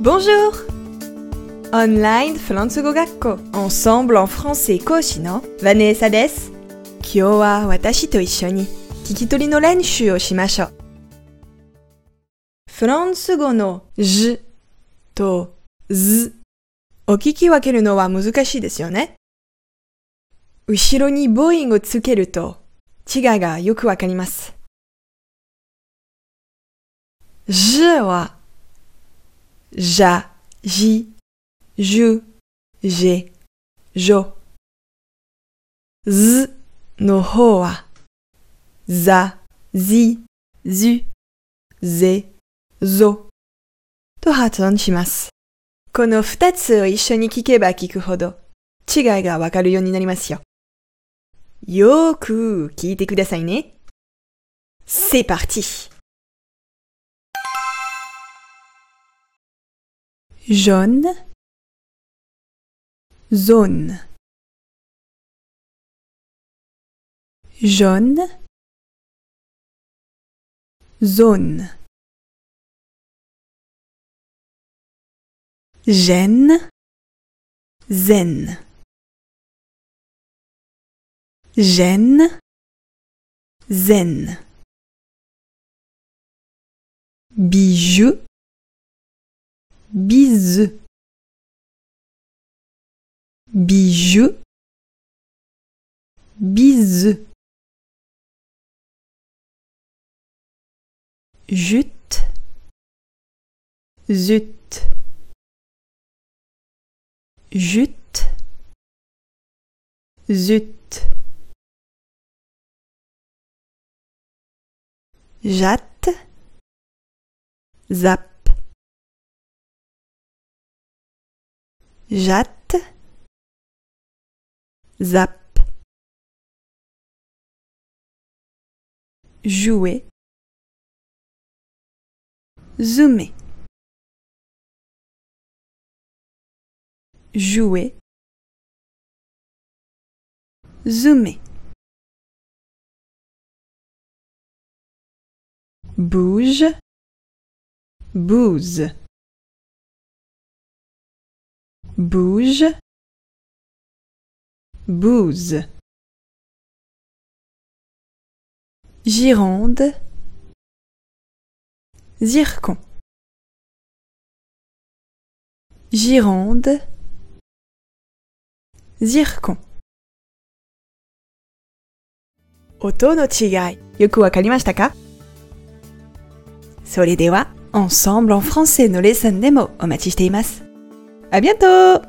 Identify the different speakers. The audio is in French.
Speaker 1: Bonjour. Online フランス語学校 Ensemble en français 講師のヴァネーサです今日は私と一緒に聞き取りの練習をしましょうフランス語の j と z. を聞き分けるのは難しいですよね後ろに母音をつけると違いがよくわかります。j は、じゃ、じ、じゅ、じ、じょ。ずの方は、ざ、じ、ず、ぜ、ぞと発音します。この二つを一緒に聞けば聞くほど違いがわかるようになりますよ。よーく聞いてくださいね。C'est parti! Jaune, zone, jaune, zone, gêne, zen, gêne, zen, bijou, bise, bijou, bise, jute, zut, jute, zut, jatte, zap. Jatte, zap, jouer, zoomer, jouer, zoomer, bouge, bouse bouge, bouse. Girande, zircon. Girande, zircon. Oto no chigai, yoku wakarimashita ka? Dewa, ensemble en français no lesson demo o machi. À bientôt